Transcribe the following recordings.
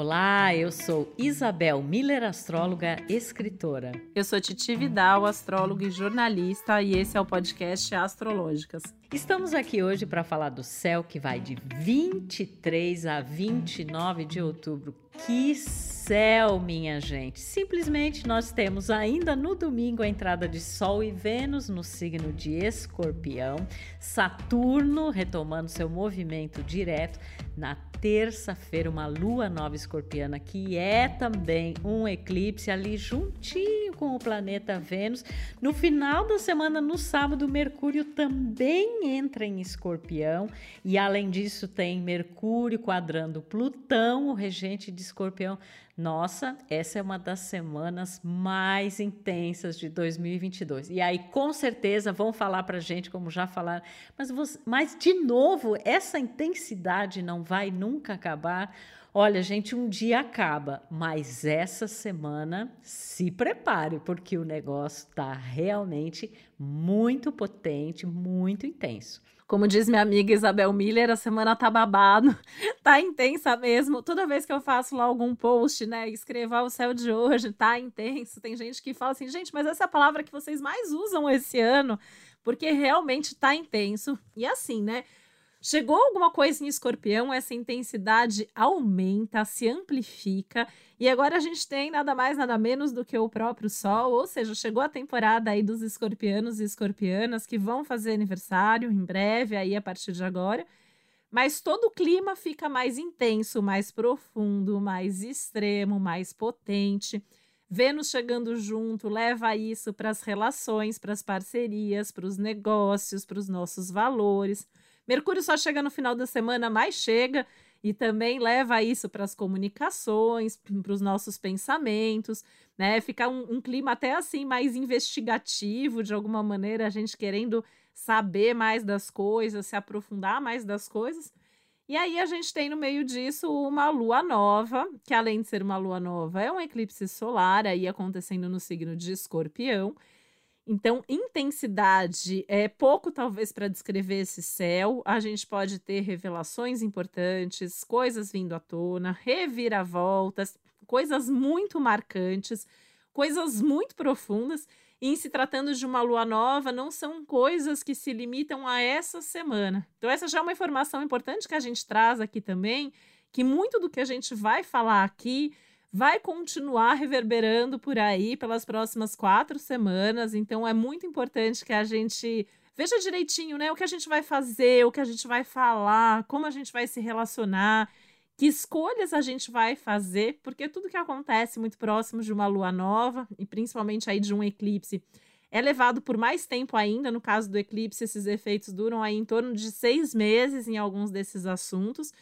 Olá, eu sou Isabel Miller, astróloga, escritora. Eu sou Titi Vidal, astróloga e jornalista, e esse é o podcast Astrológicas. Estamos aqui hoje para falar do céu que vai de 23 a 29 de outubro. Que céu, minha gente! Simplesmente nós temos ainda no domingo a entrada de Sol e Vênus no signo de Escorpião, Saturno retomando seu movimento direto na terça-feira, uma lua nova escorpiana, que é também um eclipse ali juntinho com o planeta Vênus. No final da semana, no sábado, Mercúrio também entra em escorpião, e além disso, tem Mercúrio quadrando Plutão, o regente de escorpião. Nossa, essa é uma das semanas mais intensas de 2022. E aí, com certeza, vão falar para gente, como já falaram, mas, você, mas de novo, essa intensidade não vai nunca acabar. Olha, gente, um dia acaba, mas essa semana se prepare, porque o negócio está realmente muito potente, muito intenso. Como diz minha amiga Isabel Miller, a semana tá babado, tá intensa mesmo. Toda vez que eu faço lá algum post, né, escrever o céu de hoje, tá intenso. Tem gente que fala assim, gente, mas essa é a palavra que vocês mais usam esse ano, porque realmente tá intenso. E assim, né? Chegou alguma coisa em escorpião, essa intensidade aumenta, se amplifica, e agora a gente tem nada mais, nada menos do que o próprio Sol, ou seja, chegou a temporada aí dos escorpianos e escorpianas que vão fazer aniversário em breve, aí a partir de agora. Mas todo o clima fica mais intenso, mais profundo, mais extremo, mais potente. Vênus chegando junto leva isso para as relações, para as parcerias, para os negócios, para os nossos valores. Mercúrio só chega no final da semana, mas chega e também leva isso para as comunicações, para os nossos pensamentos, né? Fica um, um, clima até assim mais investigativo, de alguma maneira, a gente querendo saber mais das coisas, se aprofundar mais das coisas. E aí a gente tem no meio disso uma lua nova, que além de ser uma lua nova, é um eclipse solar aí acontecendo no signo de Escorpião. Então, intensidade é pouco, talvez, para descrever esse céu. A gente pode ter revelações importantes, coisas vindo à tona, reviravoltas, coisas muito marcantes, coisas muito profundas. E em se tratando de uma lua nova, não são coisas que se limitam a essa semana. Então, essa já é uma informação importante que a gente traz aqui também, que muito do que a gente vai falar aqui vai continuar reverberando por aí pelas próximas quatro semanas. Então é muito importante que a gente veja direitinho, né? O que a gente vai fazer, o que a gente vai falar, como a gente vai se relacionar, que escolhas a gente vai fazer, porque tudo que acontece muito próximo de uma lua nova e principalmente aí de um eclipse é levado por mais tempo ainda. No caso do eclipse, esses efeitos duram aí em torno de seis meses em alguns desses assuntos.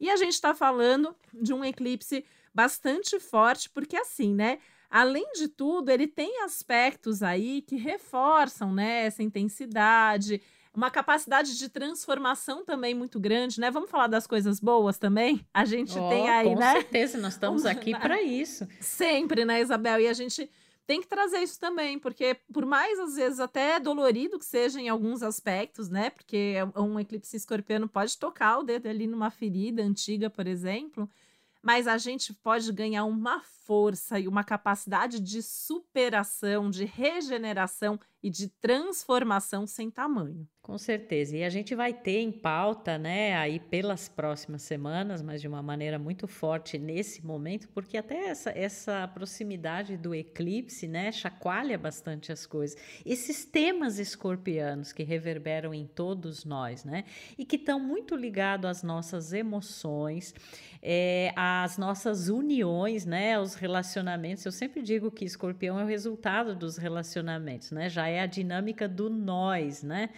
E a gente está falando de um eclipse bastante forte, porque assim, né? Além de tudo, ele tem aspectos aí que reforçam, né, essa intensidade, uma capacidade de transformação também muito grande, né? Vamos falar das coisas boas também? A gente oh, tem aí, com né? Com certeza, nós estamos aqui para isso. Sempre, né, Isabel? E a gente tem que trazer isso também, porque por mais às vezes até dolorido que seja em alguns aspectos, né? Porque um eclipse escorpiano pode tocar o dedo ali numa ferida antiga, por exemplo mas a gente pode ganhar uma força e uma capacidade de superação, de regeneração e de transformação sem tamanho. Com certeza. E a gente vai ter em pauta, né, aí pelas próximas semanas, mas de uma maneira muito forte nesse momento, porque até essa, essa proximidade do eclipse, né, chacoalha bastante as coisas. Esses temas escorpianos que reverberam em todos nós, né, e que estão muito ligados às nossas emoções, é, às nossas uniões, né, aos relacionamentos. Eu sempre digo que escorpião é o resultado dos relacionamentos, né, já é a dinâmica do nós, né.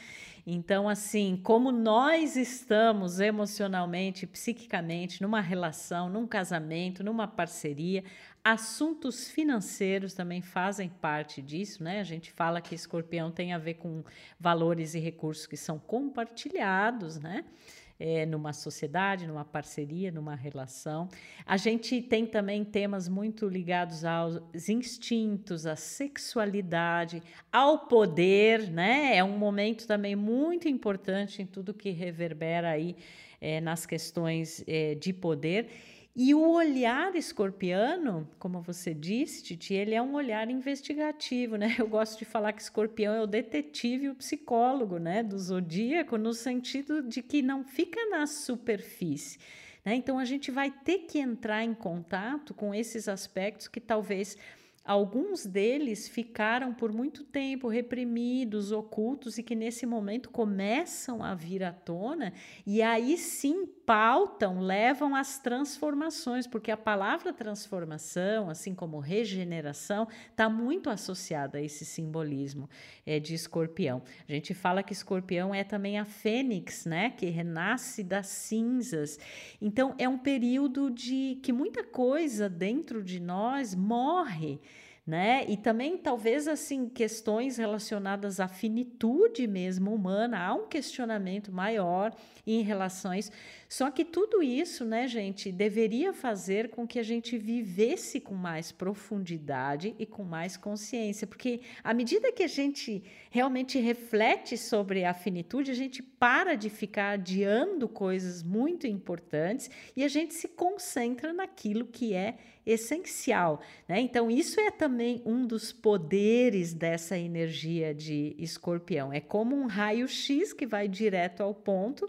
Então, assim, como nós estamos emocionalmente, psiquicamente, numa relação, num casamento, numa parceria, assuntos financeiros também fazem parte disso, né? A gente fala que escorpião tem a ver com valores e recursos que são compartilhados, né? É, numa sociedade, numa parceria, numa relação. A gente tem também temas muito ligados aos instintos, à sexualidade, ao poder, né? É um momento também muito importante em tudo que reverbera aí é, nas questões é, de poder. E o olhar escorpiano, como você disse, Titi, ele é um olhar investigativo, né? Eu gosto de falar que escorpião é o detetive e o psicólogo, né? Do zodíaco, no sentido de que não fica na superfície. Né? Então a gente vai ter que entrar em contato com esses aspectos que talvez Alguns deles ficaram por muito tempo reprimidos, ocultos e que nesse momento começam a vir à tona e aí sim pautam, levam às transformações, porque a palavra transformação, assim como regeneração, está muito associada a esse simbolismo é, de escorpião. A gente fala que escorpião é também a fênix, né, que renasce das cinzas. Então é um período de que muita coisa dentro de nós morre né? E também talvez assim questões relacionadas à finitude mesmo humana, há um questionamento maior em relações. Só que tudo isso, né, gente, deveria fazer com que a gente vivesse com mais profundidade e com mais consciência, porque à medida que a gente realmente reflete sobre a finitude, a gente para de ficar adiando coisas muito importantes e a gente se concentra naquilo que é essencial. Né? Então, isso é também um dos poderes dessa energia de escorpião. É como um raio-x que vai direto ao ponto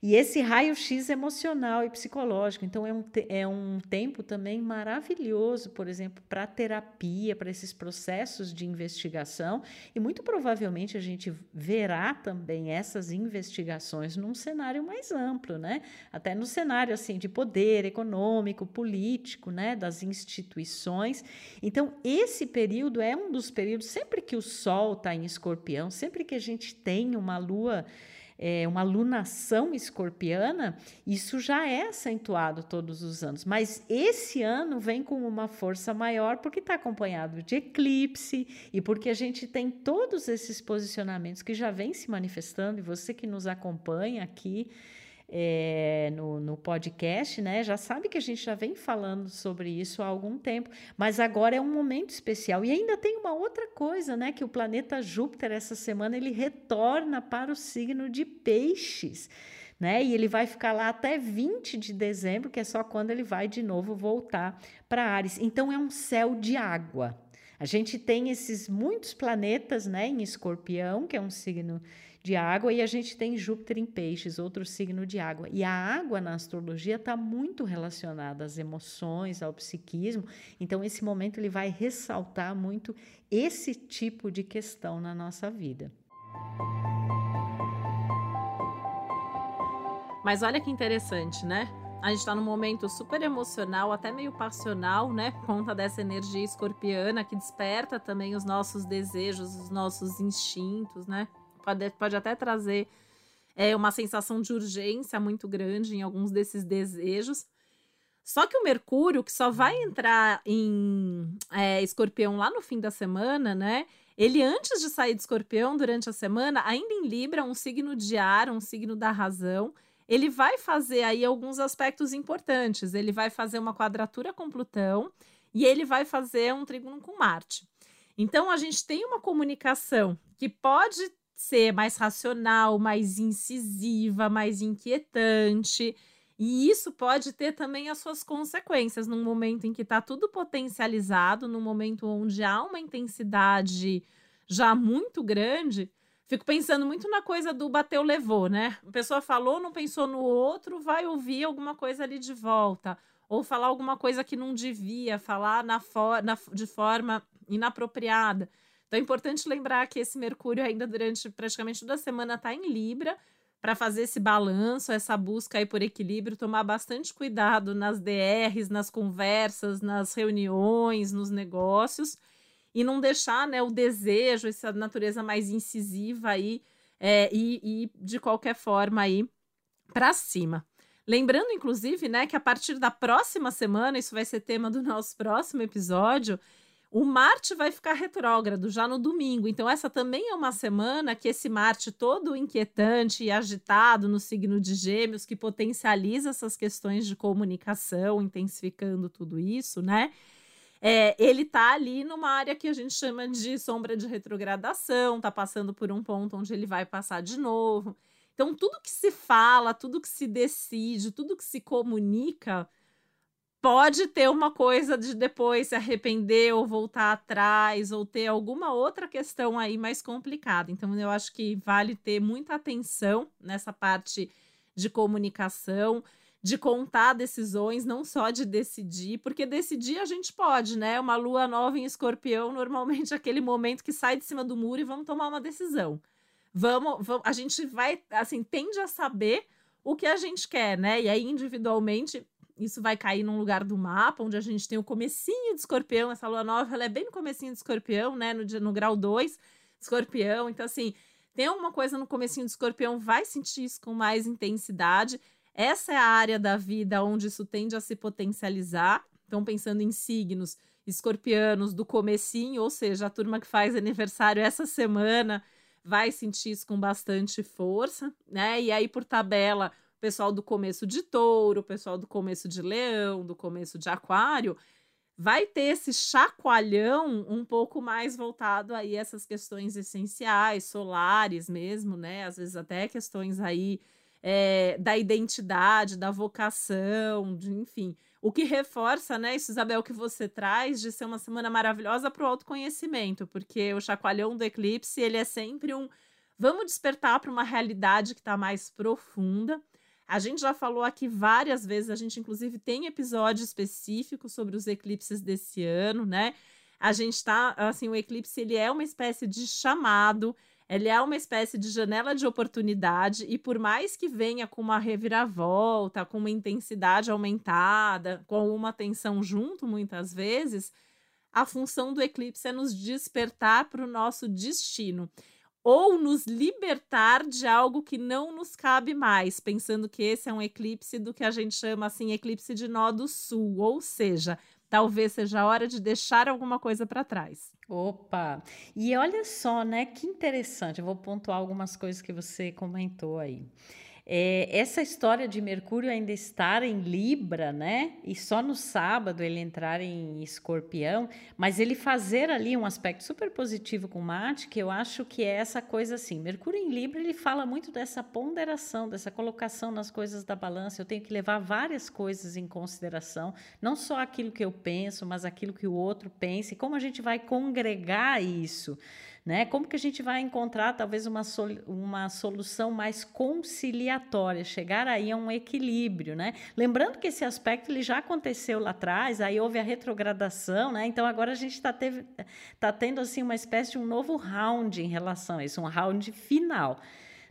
e esse raio-x emocional e psicológico. Então, é um, é um tempo também maravilhoso, por exemplo, para terapia, para esses processos de investigação. E muito provavelmente a gente verá também essas investigações num cenário mais amplo, né? Até no cenário assim de poder econômico, político, né? Das instituições. Então, esse período é um dos períodos, sempre que o Sol está em escorpião, sempre que a gente tem uma lua é, uma lunação escorpiana, isso já é acentuado todos os anos. Mas esse ano vem com uma força maior porque está acompanhado de eclipse e porque a gente tem todos esses posicionamentos que já vem se manifestando, e você que nos acompanha aqui é, no, no podcast, né? Já sabe que a gente já vem falando sobre isso há algum tempo, mas agora é um momento especial. E ainda tem uma outra coisa, né? Que o planeta Júpiter, essa semana, ele retorna para o signo de Peixes. Né? E ele vai ficar lá até 20 de dezembro, que é só quando ele vai de novo voltar para Ares. Então é um céu de água. A gente tem esses muitos planetas, né, em Escorpião, que é um signo de água, e a gente tem Júpiter em Peixes, outro signo de água. E a água na astrologia está muito relacionada às emoções, ao psiquismo. Então, esse momento ele vai ressaltar muito esse tipo de questão na nossa vida. Mas olha que interessante, né? A gente está num momento super emocional, até meio passional, né? Por conta dessa energia escorpiana que desperta também os nossos desejos, os nossos instintos, né? Pode, pode até trazer é, uma sensação de urgência muito grande em alguns desses desejos. Só que o Mercúrio, que só vai entrar em é, escorpião lá no fim da semana, né? Ele, antes de sair de escorpião durante a semana, ainda em Libra, um signo de ar, um signo da razão, ele vai fazer aí alguns aspectos importantes. Ele vai fazer uma quadratura com Plutão e ele vai fazer um trígono com Marte. Então, a gente tem uma comunicação que pode ser mais racional, mais incisiva, mais inquietante. E isso pode ter também as suas consequências num momento em que está tudo potencializado, num momento onde há uma intensidade já muito grande. Fico pensando muito na coisa do bateu, levou, né? A pessoa falou, não pensou no outro, vai ouvir alguma coisa ali de volta. Ou falar alguma coisa que não devia, falar na for na, de forma inapropriada. Então é importante lembrar que esse Mercúrio ainda durante praticamente toda a semana está em Libra, para fazer esse balanço, essa busca aí por equilíbrio, tomar bastante cuidado nas DRs, nas conversas, nas reuniões, nos negócios, e não deixar né, o desejo, essa natureza mais incisiva aí, é, e, e de qualquer forma aí para cima. Lembrando, inclusive, né, que a partir da próxima semana, isso vai ser tema do nosso próximo episódio, o Marte vai ficar retrógrado já no domingo, então essa também é uma semana que esse Marte todo inquietante e agitado no signo de Gêmeos, que potencializa essas questões de comunicação, intensificando tudo isso, né? É, ele tá ali numa área que a gente chama de sombra de retrogradação, tá passando por um ponto onde ele vai passar de novo. Então, tudo que se fala, tudo que se decide, tudo que se comunica pode ter uma coisa de depois se arrepender ou voltar atrás ou ter alguma outra questão aí mais complicada. Então eu acho que vale ter muita atenção nessa parte de comunicação, de contar decisões, não só de decidir, porque decidir a gente pode, né? Uma lua nova em escorpião, normalmente é aquele momento que sai de cima do muro e vamos tomar uma decisão. Vamos, vamos a gente vai, assim, tende a saber o que a gente quer, né? E aí, individualmente, isso vai cair num lugar do mapa onde a gente tem o comecinho de escorpião, essa lua nova, ela é bem no comecinho de escorpião, né, no, no grau 2, escorpião, então assim, tem alguma coisa no comecinho de escorpião, vai sentir isso com mais intensidade, essa é a área da vida onde isso tende a se potencializar, então pensando em signos escorpianos do comecinho, ou seja, a turma que faz aniversário essa semana vai sentir isso com bastante força, né, e aí por tabela pessoal do começo de touro, pessoal do começo de leão, do começo de aquário, vai ter esse chacoalhão um pouco mais voltado aí a essas questões essenciais, solares mesmo, né? Às vezes até questões aí é, da identidade, da vocação, de, enfim. O que reforça, né, isso, Isabel, que você traz de ser uma semana maravilhosa para o autoconhecimento, porque o chacoalhão do eclipse, ele é sempre um vamos despertar para uma realidade que está mais profunda. A gente já falou aqui várias vezes, a gente inclusive tem episódio específico sobre os eclipses desse ano, né? A gente tá, assim, o eclipse ele é uma espécie de chamado, ele é uma espécie de janela de oportunidade e por mais que venha com uma reviravolta, com uma intensidade aumentada, com uma tensão junto muitas vezes, a função do eclipse é nos despertar para o nosso destino ou nos libertar de algo que não nos cabe mais, pensando que esse é um eclipse do que a gente chama assim eclipse de nó do sul, ou seja, talvez seja a hora de deixar alguma coisa para trás. Opa! E olha só, né, que interessante. Eu vou pontuar algumas coisas que você comentou aí. É, essa história de Mercúrio ainda estar em Libra, né? E só no sábado ele entrar em Escorpião, mas ele fazer ali um aspecto super positivo com Marte, que eu acho que é essa coisa assim. Mercúrio em Libra, ele fala muito dessa ponderação, dessa colocação nas coisas da balança. Eu tenho que levar várias coisas em consideração, não só aquilo que eu penso, mas aquilo que o outro pensa, e como a gente vai congregar isso né? Como que a gente vai encontrar talvez uma, sol uma solução mais conciliatória, chegar aí a um equilíbrio, né? Lembrando que esse aspecto ele já aconteceu lá atrás, aí houve a retrogradação, né? Então agora a gente está tá tendo assim uma espécie de um novo round em relação a isso, um round final.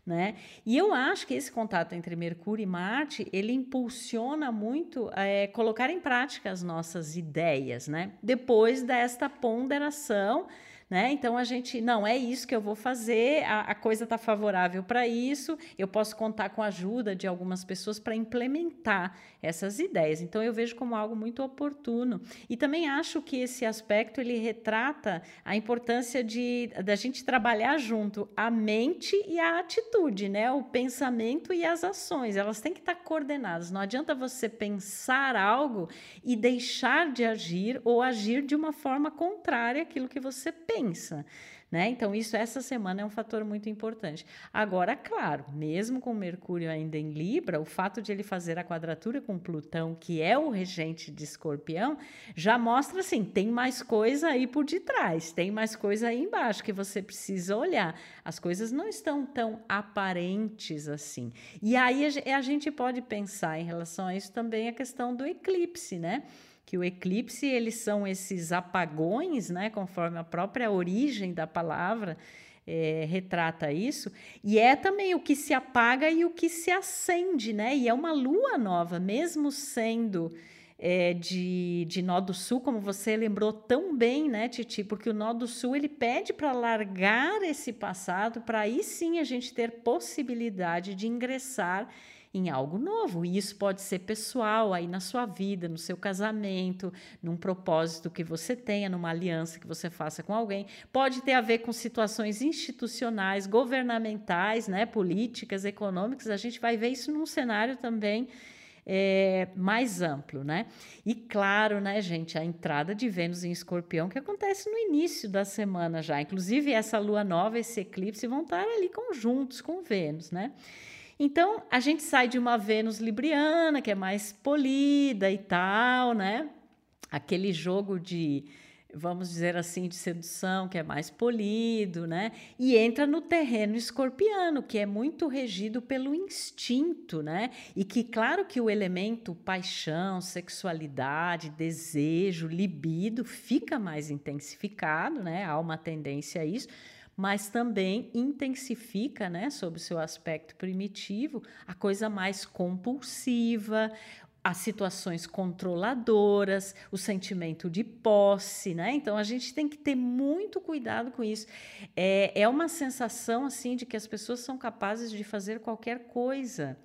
Né? E eu acho que esse contato entre Mercúrio e Marte ele impulsiona muito é, colocar em prática as nossas ideias, né? Depois desta ponderação né? Então a gente, não, é isso que eu vou fazer, a, a coisa está favorável para isso, eu posso contar com a ajuda de algumas pessoas para implementar essas ideias. Então eu vejo como algo muito oportuno. E também acho que esse aspecto ele retrata a importância de da gente trabalhar junto a mente e a atitude, né? O pensamento e as ações, elas têm que estar coordenadas. Não adianta você pensar algo e deixar de agir ou agir de uma forma contrária àquilo que você pensa pensa. Né? Então, isso essa semana é um fator muito importante. Agora, claro, mesmo com Mercúrio ainda em Libra, o fato de ele fazer a quadratura com Plutão, que é o regente de Escorpião, já mostra assim: tem mais coisa aí por detrás, tem mais coisa aí embaixo que você precisa olhar. As coisas não estão tão aparentes assim. E aí a gente pode pensar em relação a isso também a questão do eclipse, né? Que o eclipse eles são esses apagões, né, conforme a própria origem da palavra é, retrata isso, e é também o que se apaga e o que se acende, né? E é uma lua nova, mesmo sendo é, de, de nó do sul, como você lembrou tão bem, né, Titi? Porque o nó do sul ele pede para largar esse passado, para aí sim a gente ter possibilidade de ingressar em algo novo. E isso pode ser pessoal, aí na sua vida, no seu casamento, num propósito que você tenha, numa aliança que você faça com alguém. Pode ter a ver com situações institucionais, governamentais, né, políticas, econômicas. A gente vai ver isso num cenário também. É, mais amplo, né? E claro, né, gente, a entrada de Vênus em Escorpião que acontece no início da semana já. Inclusive, essa lua nova, esse eclipse vão estar ali conjuntos com Vênus, né? Então, a gente sai de uma Vênus libriana, que é mais polida e tal, né? Aquele jogo de vamos dizer assim, de sedução, que é mais polido, né? E entra no terreno escorpiano, que é muito regido pelo instinto, né? E que, claro, que o elemento paixão, sexualidade, desejo, libido fica mais intensificado, né? Há uma tendência a isso mas também intensifica, né, sob seu aspecto primitivo, a coisa mais compulsiva, as situações controladoras, o sentimento de posse, né? Então a gente tem que ter muito cuidado com isso. É, é uma sensação assim de que as pessoas são capazes de fazer qualquer coisa.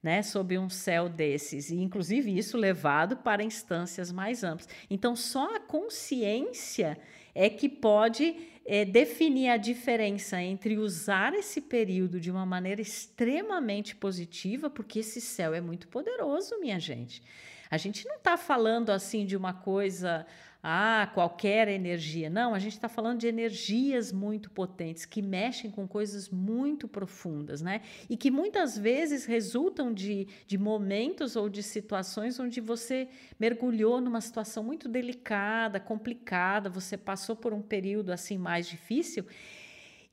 Né, sob um céu desses, e inclusive isso levado para instâncias mais amplas. Então, só a consciência é que pode é, definir a diferença entre usar esse período de uma maneira extremamente positiva, porque esse céu é muito poderoso, minha gente. A gente não está falando assim de uma coisa ah, qualquer energia. Não, a gente está falando de energias muito potentes que mexem com coisas muito profundas, né? E que muitas vezes resultam de, de momentos ou de situações onde você mergulhou numa situação muito delicada, complicada, você passou por um período assim mais difícil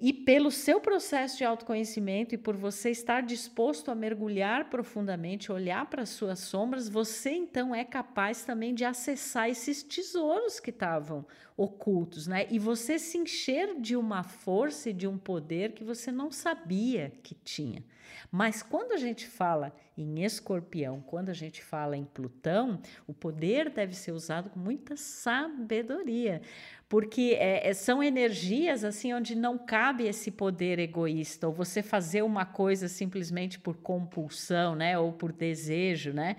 e pelo seu processo de autoconhecimento e por você estar disposto a mergulhar profundamente, olhar para as suas sombras, você então é capaz também de acessar esses tesouros que estavam ocultos, né? E você se encher de uma força e de um poder que você não sabia que tinha. Mas quando a gente fala em escorpião, quando a gente fala em Plutão, o poder deve ser usado com muita sabedoria, porque é, é, são energias assim onde não cabe esse poder egoísta, ou você fazer uma coisa simplesmente por compulsão, né, ou por desejo, né?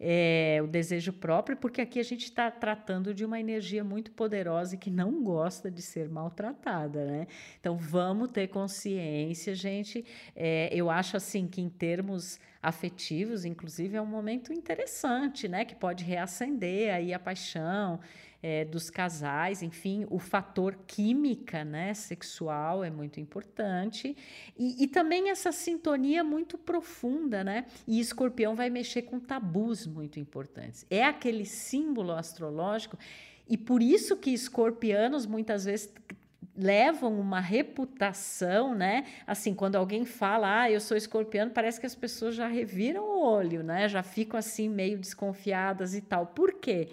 É, o desejo próprio, porque aqui a gente está tratando de uma energia muito poderosa e que não gosta de ser maltratada, né? Então vamos ter consciência, gente. É, eu acho assim que em termos afetivos, inclusive, é um momento interessante, né? Que pode reacender aí a paixão é, dos casais, enfim, o fator química, né, sexual é muito importante e, e, também essa sintonia muito profunda, né? E Escorpião vai mexer com tabus muito importantes. É aquele símbolo astrológico e por isso que escorpianos muitas vezes levam uma reputação, né? Assim, quando alguém fala, ah, eu sou escorpiano, parece que as pessoas já reviram o olho, né? Já ficam assim meio desconfiadas e tal. Por quê?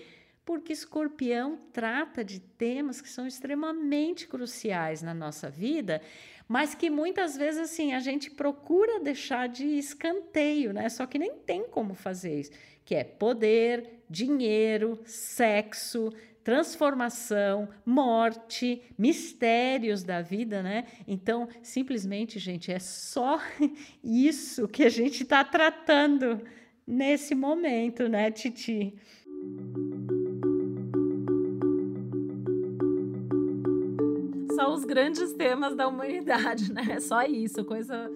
Porque escorpião trata de temas que são extremamente cruciais na nossa vida, mas que muitas vezes assim a gente procura deixar de escanteio, né? Só que nem tem como fazer isso, que é poder, dinheiro, sexo, transformação, morte, mistérios da vida, né? Então, simplesmente, gente, é só isso que a gente está tratando nesse momento, né, Titi? Os grandes temas da humanidade, né? É só isso, coisa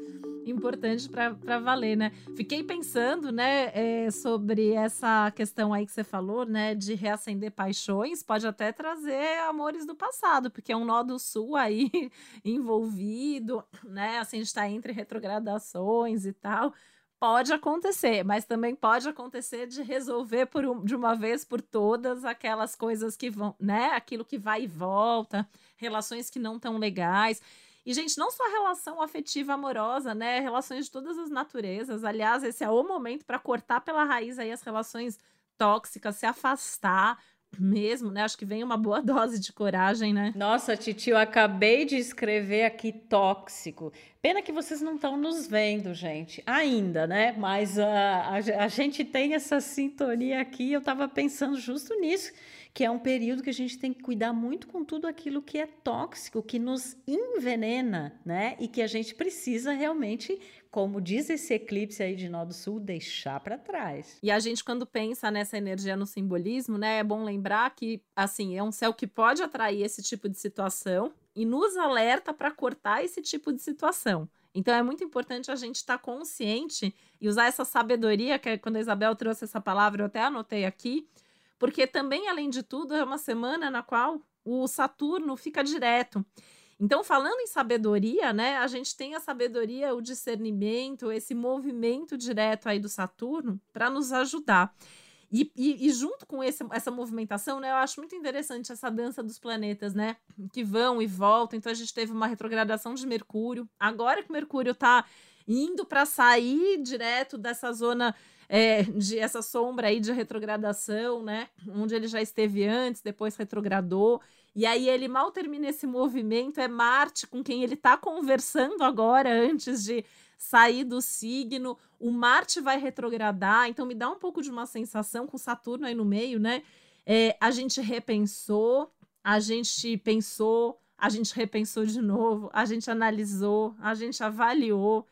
importante para valer, né? Fiquei pensando, né, é, sobre essa questão aí que você falou, né, de reacender paixões, pode até trazer amores do passado, porque é um nó do sul aí envolvido, né? Assim, a gente está entre retrogradações e tal. Pode acontecer, mas também pode acontecer de resolver por um, de uma vez por todas aquelas coisas que vão, né? Aquilo que vai e volta, relações que não tão legais. E, gente, não só relação afetiva amorosa, né? Relações de todas as naturezas. Aliás, esse é o momento para cortar pela raiz aí as relações tóxicas, se afastar, mesmo, né? Acho que vem uma boa dose de coragem, né? Nossa, Titi, eu acabei de escrever aqui tóxico. Pena que vocês não estão nos vendo, gente, ainda, né? Mas uh, a, a gente tem essa sintonia aqui. Eu estava pensando justo nisso que é um período que a gente tem que cuidar muito com tudo aquilo que é tóxico, que nos envenena, né? E que a gente precisa realmente, como diz esse eclipse aí de Nó do Sul, deixar para trás. E a gente, quando pensa nessa energia no simbolismo, né, é bom lembrar que, assim, é um céu que pode atrair esse tipo de situação e nos alerta para cortar esse tipo de situação. Então é muito importante a gente estar tá consciente e usar essa sabedoria, que é quando a Isabel trouxe essa palavra, eu até anotei aqui, porque também, além de tudo, é uma semana na qual o Saturno fica direto. Então, falando em sabedoria, né, a gente tem a sabedoria, o discernimento, esse movimento direto aí do Saturno para nos ajudar. E, e, e, junto com esse, essa movimentação, né, eu acho muito interessante essa dança dos planetas, né, que vão e voltam. Então a gente teve uma retrogradação de Mercúrio. Agora que Mercúrio está indo para sair direto dessa zona é, de essa sombra aí de retrogradação, né, onde ele já esteve antes, depois retrogradou. E aí ele mal termina esse movimento, é Marte com quem ele está conversando agora antes de sair do signo, o Marte vai retrogradar, então me dá um pouco de uma sensação com Saturno aí no meio, né? É, a gente repensou, a gente pensou, a gente repensou de novo, a gente analisou, a gente avaliou,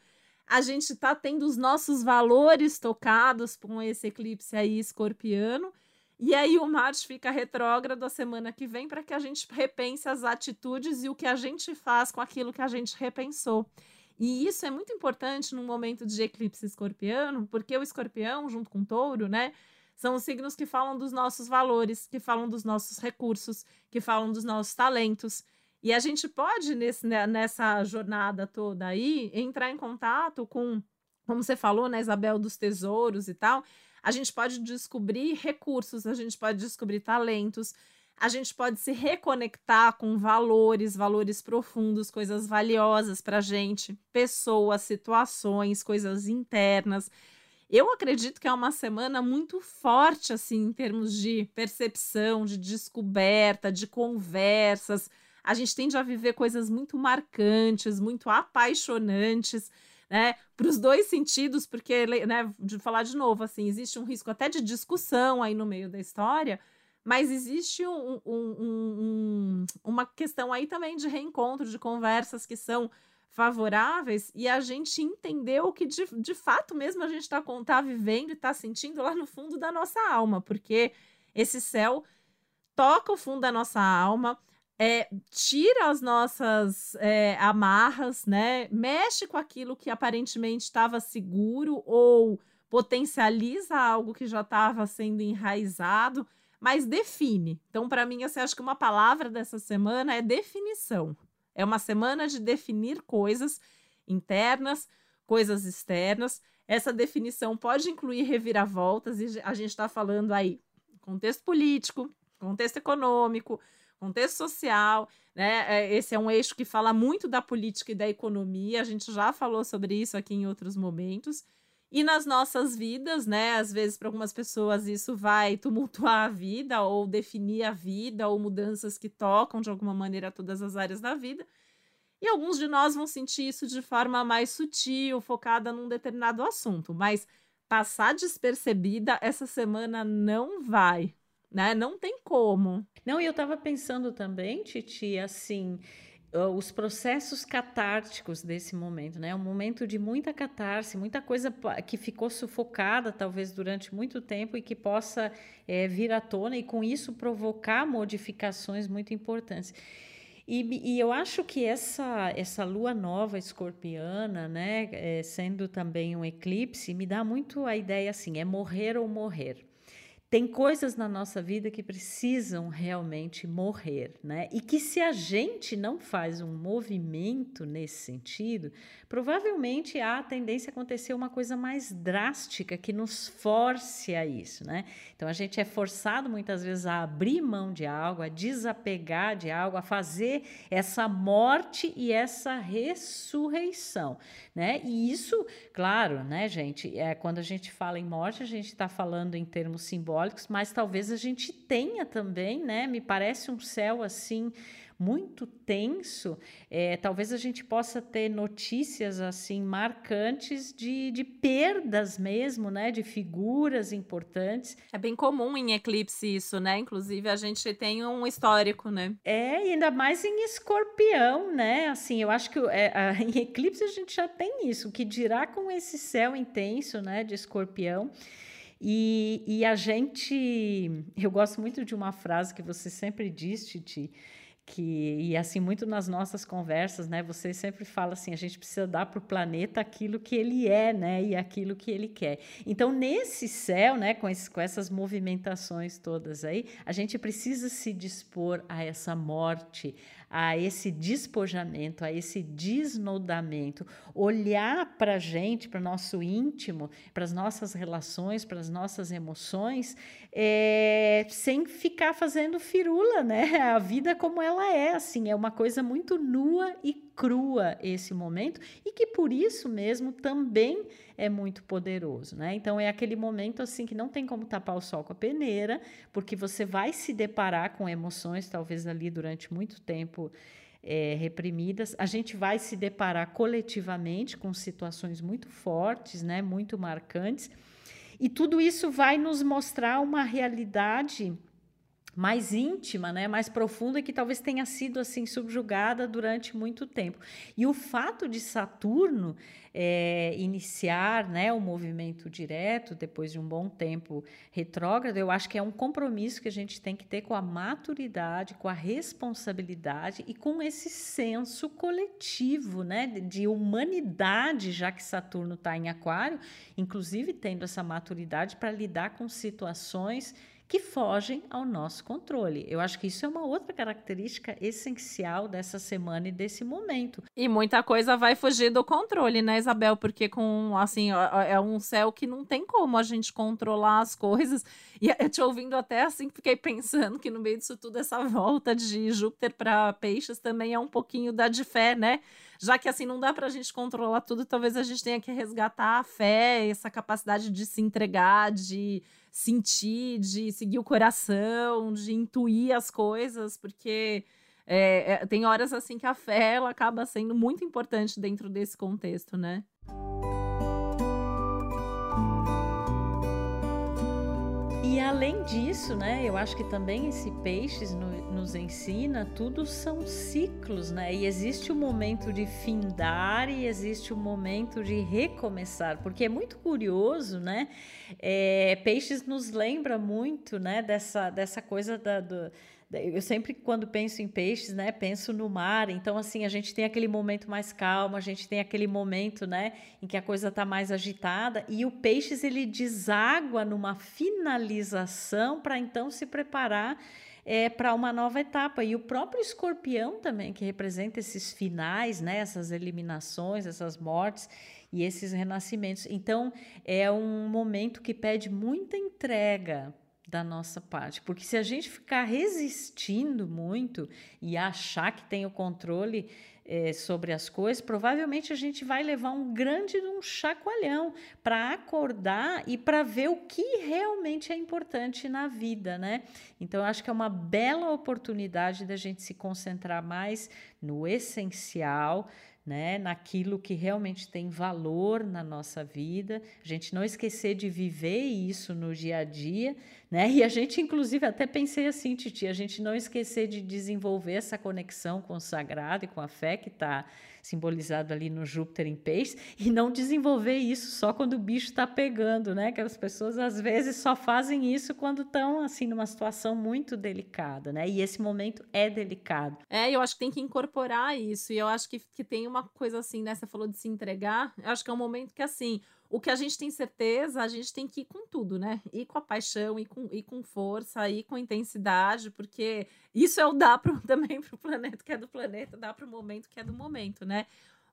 a gente está tendo os nossos valores tocados com esse eclipse aí escorpiano. E aí o Marte fica retrógrado a semana que vem para que a gente repense as atitudes e o que a gente faz com aquilo que a gente repensou. E isso é muito importante num momento de eclipse escorpiano, porque o escorpião, junto com o touro, né? São os signos que falam dos nossos valores, que falam dos nossos recursos, que falam dos nossos talentos. E a gente pode, nesse, né, nessa jornada toda aí, entrar em contato com, como você falou, né, Isabel, dos tesouros e tal. A gente pode descobrir recursos, a gente pode descobrir talentos, a gente pode se reconectar com valores, valores profundos, coisas valiosas para a gente, pessoas, situações, coisas internas. Eu acredito que é uma semana muito forte, assim, em termos de percepção, de descoberta, de conversas. A gente tende a viver coisas muito marcantes, muito apaixonantes, né? Para os dois sentidos, porque, né, de falar de novo, assim, existe um risco até de discussão aí no meio da história mas existe um, um, um, uma questão aí também de reencontro, de conversas que são favoráveis e a gente entendeu que de, de fato mesmo a gente está tá vivendo e está sentindo lá no fundo da nossa alma, porque esse céu toca o fundo da nossa alma, é, tira as nossas é, amarras, né? Mexe com aquilo que aparentemente estava seguro ou potencializa algo que já estava sendo enraizado mas define. Então, para mim, você acha que uma palavra dessa semana é definição. É uma semana de definir coisas internas, coisas externas. Essa definição pode incluir reviravoltas, e a gente está falando aí contexto político, contexto econômico, contexto social, né? É, esse é um eixo que fala muito da política e da economia. A gente já falou sobre isso aqui em outros momentos. E nas nossas vidas, né? Às vezes, para algumas pessoas, isso vai tumultuar a vida, ou definir a vida, ou mudanças que tocam de alguma maneira todas as áreas da vida. E alguns de nós vão sentir isso de forma mais sutil, focada num determinado assunto. Mas passar despercebida essa semana não vai, né? Não tem como. Não, e eu estava pensando também, Titi, assim os processos catárticos desse momento, né? Um momento de muita catarse, muita coisa que ficou sufocada, talvez durante muito tempo, e que possa é, vir à tona e com isso provocar modificações muito importantes. E, e eu acho que essa, essa lua nova escorpiana, né, é, sendo também um eclipse, me dá muito a ideia assim: é morrer ou morrer tem coisas na nossa vida que precisam realmente morrer, né? E que se a gente não faz um movimento nesse sentido, provavelmente há a tendência a acontecer uma coisa mais drástica que nos force a isso, né? Então a gente é forçado muitas vezes a abrir mão de algo, a desapegar de algo, a fazer essa morte e essa ressurreição, né? E isso, claro, né, gente, é quando a gente fala em morte, a gente está falando em termos simbólicos, mas talvez a gente tenha também, né? Me parece um céu assim muito tenso, é, talvez a gente possa ter notícias assim marcantes de, de perdas mesmo, né? De figuras importantes. É bem comum em eclipse isso, né? Inclusive a gente tem um histórico, né? É, e ainda mais em escorpião, né? Assim, eu acho que é, a, em eclipse a gente já tem isso, o que dirá com esse céu intenso, né? De escorpião. E, e a gente. Eu gosto muito de uma frase que você sempre diz, Titi, que e assim muito nas nossas conversas, né? Você sempre fala assim, a gente precisa dar para o planeta aquilo que ele é, né? E aquilo que ele quer. Então nesse céu, né? Com, esse, com essas movimentações todas aí, a gente precisa se dispor a essa morte, a esse despojamento, a esse desnudamento, olhar para a gente, para o nosso íntimo, para as nossas relações, para as nossas emoções, é, sem ficar fazendo firula, né? A vida como ela é, assim, é uma coisa muito nua e crua esse momento e que por isso mesmo também é muito poderoso, né? Então é aquele momento assim que não tem como tapar o sol com a peneira, porque você vai se deparar com emoções talvez ali durante muito tempo é, reprimidas. A gente vai se deparar coletivamente com situações muito fortes, né? Muito marcantes. E tudo isso vai nos mostrar uma realidade mais íntima, né, mais profunda que talvez tenha sido assim subjugada durante muito tempo. E o fato de Saturno é, iniciar, né, o movimento direto depois de um bom tempo retrógrado, eu acho que é um compromisso que a gente tem que ter com a maturidade, com a responsabilidade e com esse senso coletivo, né, de humanidade, já que Saturno está em Aquário, inclusive tendo essa maturidade para lidar com situações que fogem ao nosso controle. Eu acho que isso é uma outra característica essencial dessa semana e desse momento. E muita coisa vai fugir do controle, né, Isabel? Porque com assim, é um céu que não tem como a gente controlar as coisas. E eu te ouvindo até assim, fiquei pensando que no meio disso tudo essa volta de Júpiter para Peixes também é um pouquinho da de fé, né? Já que assim não dá para a gente controlar tudo, talvez a gente tenha que resgatar a fé, essa capacidade de se entregar, de sentir, de seguir o coração, de intuir as coisas, porque é, é, tem horas assim que a fé ela acaba sendo muito importante dentro desse contexto, né? Além disso, né, eu acho que também esse peixes no, nos ensina, tudo são ciclos, né? E existe o momento de findar e existe o momento de recomeçar, porque é muito curioso, né? É, peixes nos lembra muito, né, dessa, dessa coisa da, do, eu sempre, quando penso em peixes, né, penso no mar. Então, assim, a gente tem aquele momento mais calmo, a gente tem aquele momento, né, em que a coisa está mais agitada. E o peixes, ele deságua numa finalização para então se preparar é, para uma nova etapa. E o próprio escorpião também, que representa esses finais, né, essas eliminações, essas mortes e esses renascimentos. Então, é um momento que pede muita entrega da nossa parte. Porque se a gente ficar resistindo muito e achar que tem o controle é, sobre as coisas, provavelmente a gente vai levar um grande um chacoalhão para acordar e para ver o que realmente é importante na vida, né? Então, eu acho que é uma bela oportunidade da gente se concentrar mais no essencial, né, naquilo que realmente tem valor na nossa vida, a gente não esquecer de viver isso no dia a dia, né? E a gente, inclusive, até pensei assim, Titi, a gente não esquecer de desenvolver essa conexão com o sagrado e com a fé que está simbolizado ali no Júpiter em peixes, e não desenvolver isso só quando o bicho está pegando, né? Que as pessoas às vezes só fazem isso quando estão assim numa situação muito delicada, né? E esse momento é delicado. É, eu acho que tem que incorporar isso, e eu acho que, que tem uma coisa assim, né? Você falou de se entregar, eu acho que é um momento que assim o que a gente tem certeza, a gente tem que ir com tudo, né? Ir com a paixão, ir com, ir com força, ir com intensidade, porque isso é o dá pro, também para o planeta que é do planeta, dá para o momento que é do momento, né?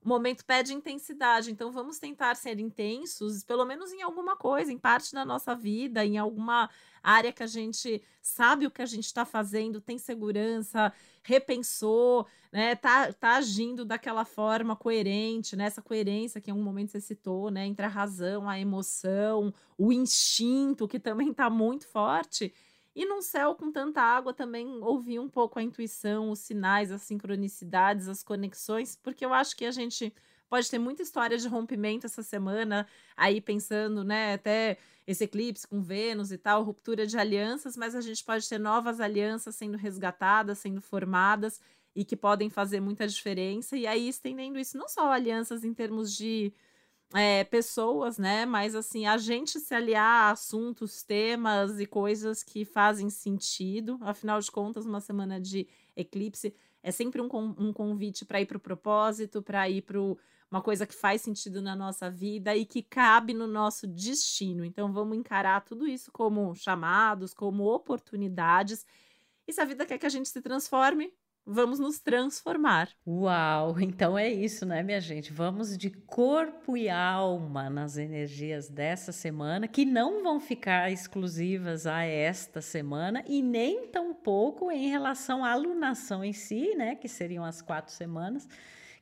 O momento pede intensidade, então vamos tentar ser intensos, pelo menos em alguma coisa, em parte da nossa vida, em alguma área que a gente sabe o que a gente está fazendo, tem segurança, repensou, né? Tá, tá agindo daquela forma coerente, né? Coerência que em um momento você citou, né? Entre a razão, a emoção, o instinto, que também está muito forte. E num céu com tanta água também ouvir um pouco a intuição, os sinais, as sincronicidades, as conexões, porque eu acho que a gente pode ter muita história de rompimento essa semana, aí pensando, né, até esse eclipse com Vênus e tal, ruptura de alianças, mas a gente pode ter novas alianças sendo resgatadas, sendo formadas e que podem fazer muita diferença. E aí estendendo isso não só alianças em termos de é, pessoas, né? Mas assim, a gente se aliar a assuntos, temas e coisas que fazem sentido. Afinal de contas, uma semana de eclipse é sempre um, um convite para ir para o propósito, para ir para uma coisa que faz sentido na nossa vida e que cabe no nosso destino. Então, vamos encarar tudo isso como chamados, como oportunidades. E se a vida quer que a gente se transforme, vamos nos transformar. Uau! Então é isso, né, minha gente? Vamos de corpo e alma nas energias dessa semana, que não vão ficar exclusivas a esta semana e nem tampouco em relação à alunação em si, né, que seriam as quatro semanas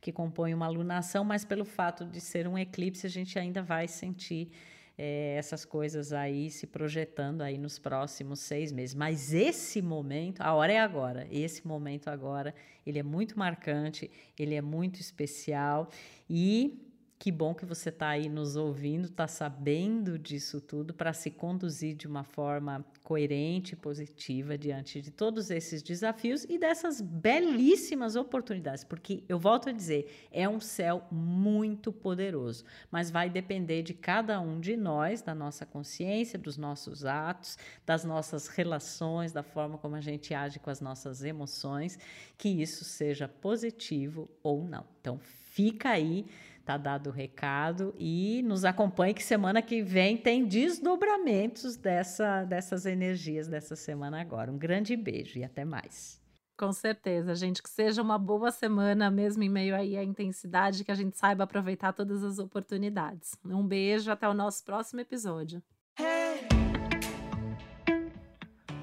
que compõem uma alunação, mas pelo fato de ser um eclipse, a gente ainda vai sentir é, essas coisas aí se projetando aí nos próximos seis meses. Mas esse momento, a hora é agora. Esse momento agora, ele é muito marcante, ele é muito especial e que bom que você está aí nos ouvindo, está sabendo disso tudo para se conduzir de uma forma coerente e positiva diante de todos esses desafios e dessas belíssimas oportunidades, porque eu volto a dizer, é um céu muito poderoso, mas vai depender de cada um de nós, da nossa consciência, dos nossos atos, das nossas relações, da forma como a gente age com as nossas emoções, que isso seja positivo ou não. Então, fica aí Tá dado o recado e nos acompanhe que semana que vem tem desdobramentos dessa, dessas energias dessa semana agora. Um grande beijo e até mais. Com certeza, gente, que seja uma boa semana mesmo em meio aí à intensidade, que a gente saiba aproveitar todas as oportunidades. Um beijo, até o nosso próximo episódio.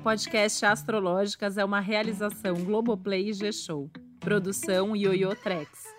Podcast Astrológicas é uma realização Globoplay e G-Show. Produção Yoyo Trex.